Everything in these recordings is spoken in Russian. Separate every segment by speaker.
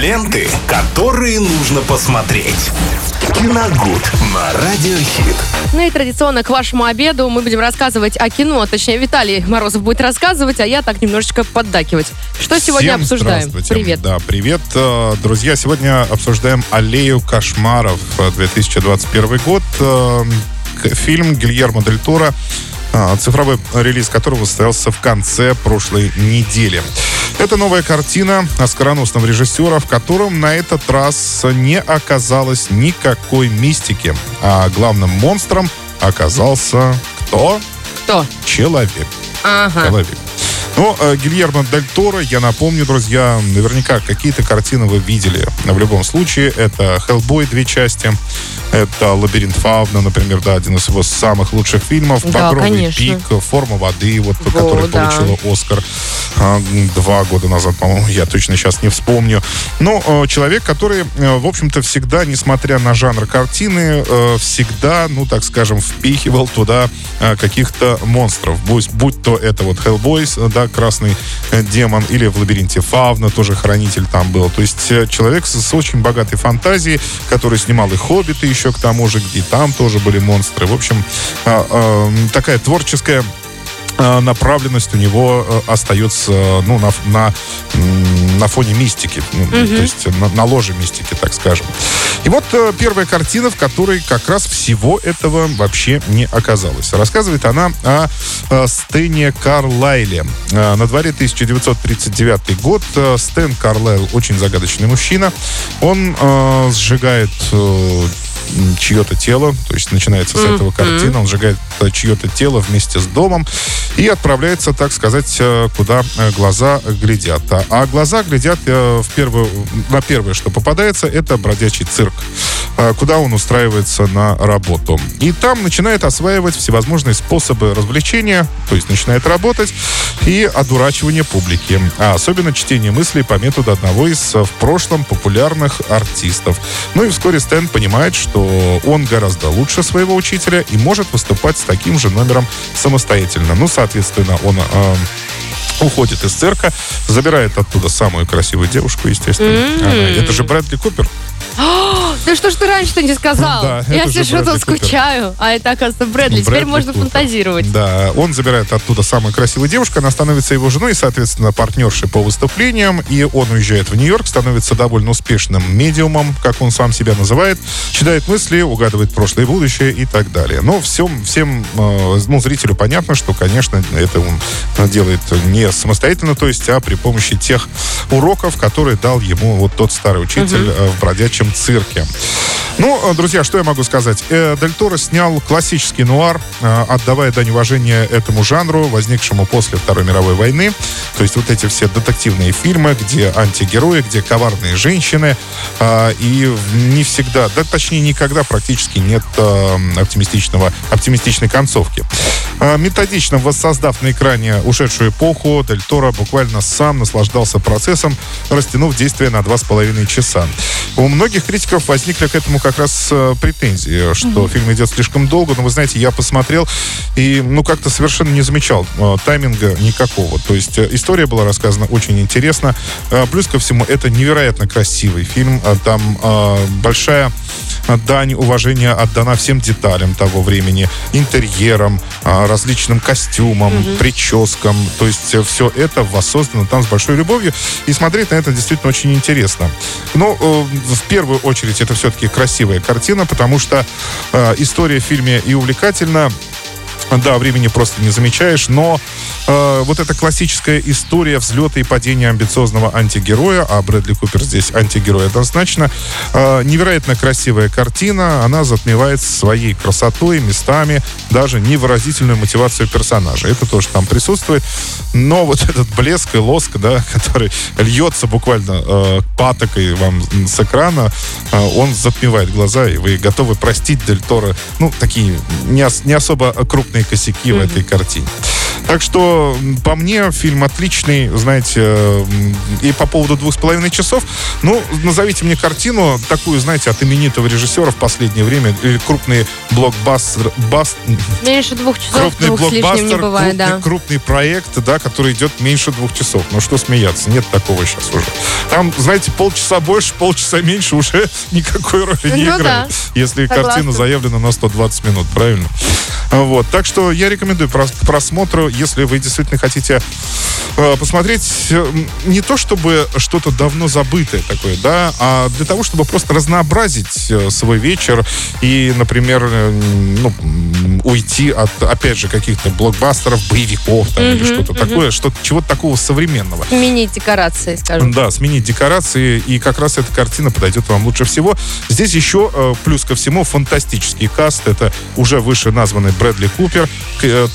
Speaker 1: Ленты, которые нужно посмотреть. Киногуд на Радиохит.
Speaker 2: Ну и традиционно к вашему обеду мы будем рассказывать о кино. Точнее, Виталий Морозов будет рассказывать, а я так немножечко поддакивать. Что сегодня
Speaker 3: Всем
Speaker 2: обсуждаем?
Speaker 3: здравствуйте.
Speaker 2: Привет.
Speaker 3: Да, привет. Э, Друзья, сегодня обсуждаем «Аллею кошмаров» э, 2021 год. Э, Фильм Гильермо Дель Торо, э, цифровой релиз которого состоялся в конце прошлой недели. Это новая картина оскароносного режиссера, в котором на этот раз не оказалось никакой мистики. А главным монстром оказался кто?
Speaker 2: Кто?
Speaker 3: Человек
Speaker 2: Ага.
Speaker 3: человек. Ну, э, Гильермо Дель Торо, я напомню, друзья, наверняка какие-то картины вы видели. В любом случае, это «Хеллбой» две части, это «Лабиринт Фауна», например, да, один из его самых лучших фильмов,
Speaker 2: Да,
Speaker 3: «Багровый
Speaker 2: конечно.
Speaker 3: пик», «Форма воды», вот,
Speaker 2: Во,
Speaker 3: которая
Speaker 2: да.
Speaker 3: получила «Оскар» а, два года назад, по-моему, я точно сейчас не вспомню. Но э, человек, который, э, в общем-то, всегда, несмотря на жанр картины, э, всегда, ну, так скажем, впихивал туда каких-то монстров. Будь, будь то это вот э, да, красный демон, или в лабиринте Фавна тоже хранитель там был. То есть человек с, с очень богатой фантазией, который снимал и Хоббиты еще к тому же, где там тоже были монстры. В общем, а, а, такая творческая э, направленность у него э, остается ну, на, на, на фоне мистики, ну, то есть на, на ложе мистики, так скажем. И вот э, первая картина, в которой как раз всего этого вообще не оказалось. Рассказывает она о Стэне Карлайле. Э, на дворе 1939 год. Стэн Карлайл очень загадочный мужчина. Он сжигает чье-то тело, то есть начинается с этого картина, он сжигает чье-то тело вместе с домом и отправляется, так сказать, э, куда э, глаза глядят. А, а глаза глядят э, в первую, на первое, что попадается, это бродячий цирк, куда он устраивается на работу. И там начинает осваивать всевозможные способы развлечения, то есть начинает работать и одурачивание публики, а особенно чтение мыслей по методу одного из в прошлом популярных артистов. Ну и вскоре Стэн понимает, что он гораздо лучше своего учителя и может выступать с таким же номером самостоятельно. Ну, соответственно, он э, уходит из цирка, забирает оттуда самую красивую девушку, естественно. Она- это же Брэдли Купер.
Speaker 2: Да что ж ты раньше-то не сказал?
Speaker 3: Да,
Speaker 2: я сижу тут скучаю. А это, оказывается, Брэдли. Теперь
Speaker 3: Брэдли
Speaker 2: можно
Speaker 3: Купер.
Speaker 2: фантазировать.
Speaker 3: Да, он забирает оттуда самую красивую девушку, она становится его женой, и, соответственно, партнершей по выступлениям, и он уезжает в Нью-Йорк, становится довольно успешным медиумом, как он сам себя называет, читает мысли, угадывает прошлое и будущее и так далее. Но всем, всем э, ну, зрителю понятно, что, конечно, это он делает не самостоятельно, то есть, а при помощи тех уроков, которые дал ему вот тот старый учитель э, в бродячем цирке. Ну, э, друзья, что я могу сказать? Э, Дель Торо снял классический нуар, э, отдавая дань уважения этому жанру, возникшему после Второй мировой войны. То есть вот эти все детективные фильмы, где антигерои, где коварные женщины, и не всегда, да точнее никогда практически нет оптимистичного, оптимистичной концовки. Методично воссоздав на экране ушедшую эпоху, Дель Торо буквально сам наслаждался процессом, растянув действие на два с половиной часа. У многих критиков возникли к этому как раз э, претензии, что фильм идет слишком долго, но вы знаете, я посмотрел и ну как-то совершенно не замечал э, тайминга никакого. То есть э, история была рассказана очень интересно. Плюс ко всему, это невероятно красивый фильм. Там большая дань уважения отдана всем деталям того времени, интерьерам, различным костюмам, прическам. То есть все это воссоздано там с большой любовью. И смотреть на это действительно очень интересно. Но в первую очередь это все-таки красивая картина, потому что э, история в фильме и увлекательна, да, времени просто не замечаешь, но э, вот эта классическая история взлета и падения амбициозного антигероя, а Брэдли Купер здесь антигерой однозначно, э, невероятно красивая картина, она затмевает своей красотой, местами, даже невыразительную мотивацию персонажа. Это тоже там присутствует, но вот этот блеск и лоск, да, который льется буквально э, патокой вам с экрана, э, он затмевает глаза, и вы готовы простить Дель Торо, ну, такие не, ос- не особо крупные крупные косяки в этой картине. Так что, м, по мне, фильм отличный, знаете, э, и по поводу двух с половиной часов, ну, назовите мне картину такую, знаете, от именитого режиссера в последнее время, или крупный блокбастер, бас,
Speaker 2: Меньше двух часов,
Speaker 3: крупный
Speaker 2: двух лишним не
Speaker 3: блокбастер,
Speaker 2: бывает,
Speaker 3: крупный,
Speaker 2: да.
Speaker 3: крупный проект, да, который идет меньше двух часов. Ну что смеяться, нет такого сейчас уже. Там, знаете, полчаса больше, полчаса меньше уже никакой роли не
Speaker 2: Ну
Speaker 3: играет.
Speaker 2: да,
Speaker 3: Если
Speaker 2: согласна.
Speaker 3: картина заявлена на 120 минут, правильно? Вот, так что я рекомендую к просмотру, если вы действительно хотите э, посмотреть не то чтобы что-то давно забытое такое, да, а для того, чтобы просто разнообразить э, свой вечер и, например, э, ну, уйти от, опять же, каких-то блокбастеров, боевиков там, или что-то такое, что чего-то такого современного.
Speaker 2: Сменить декорации, скажем.
Speaker 3: Да, сменить декорации, и как раз эта картина подойдет вам лучше всего. Здесь еще, плюс ко всему, фантастический каст. Это уже выше названный Брэдли Купер.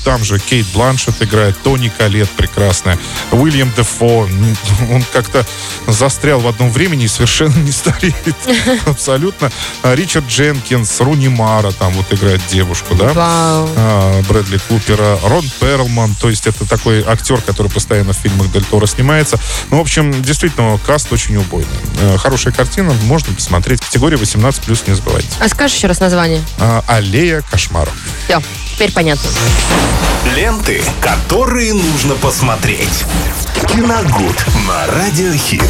Speaker 3: Там же Кейт Бланшет играет, Тони Калет прекрасная, Уильям Дефо. м, Он как-то застрял в одном времени и совершенно не стареет. Абсолютно. А Ричард Дженкинс, Руни Мара там вот играет девушку, да?
Speaker 2: Вау.
Speaker 3: а, Брэдли Купера, Рон Перлман, то есть это такой актер, который постоянно в фильмах Дель Торо снимается. Ну, в общем, действительно, каст очень убойный. Э, Хорошая картина, можно посмотреть. Категория 18+, не забывайте.
Speaker 2: А скажешь еще раз название?
Speaker 3: А, Аллея кошмаров.
Speaker 2: Все, теперь понятно.
Speaker 1: Ленты, которые нужно посмотреть. Киногуд на Радиохит.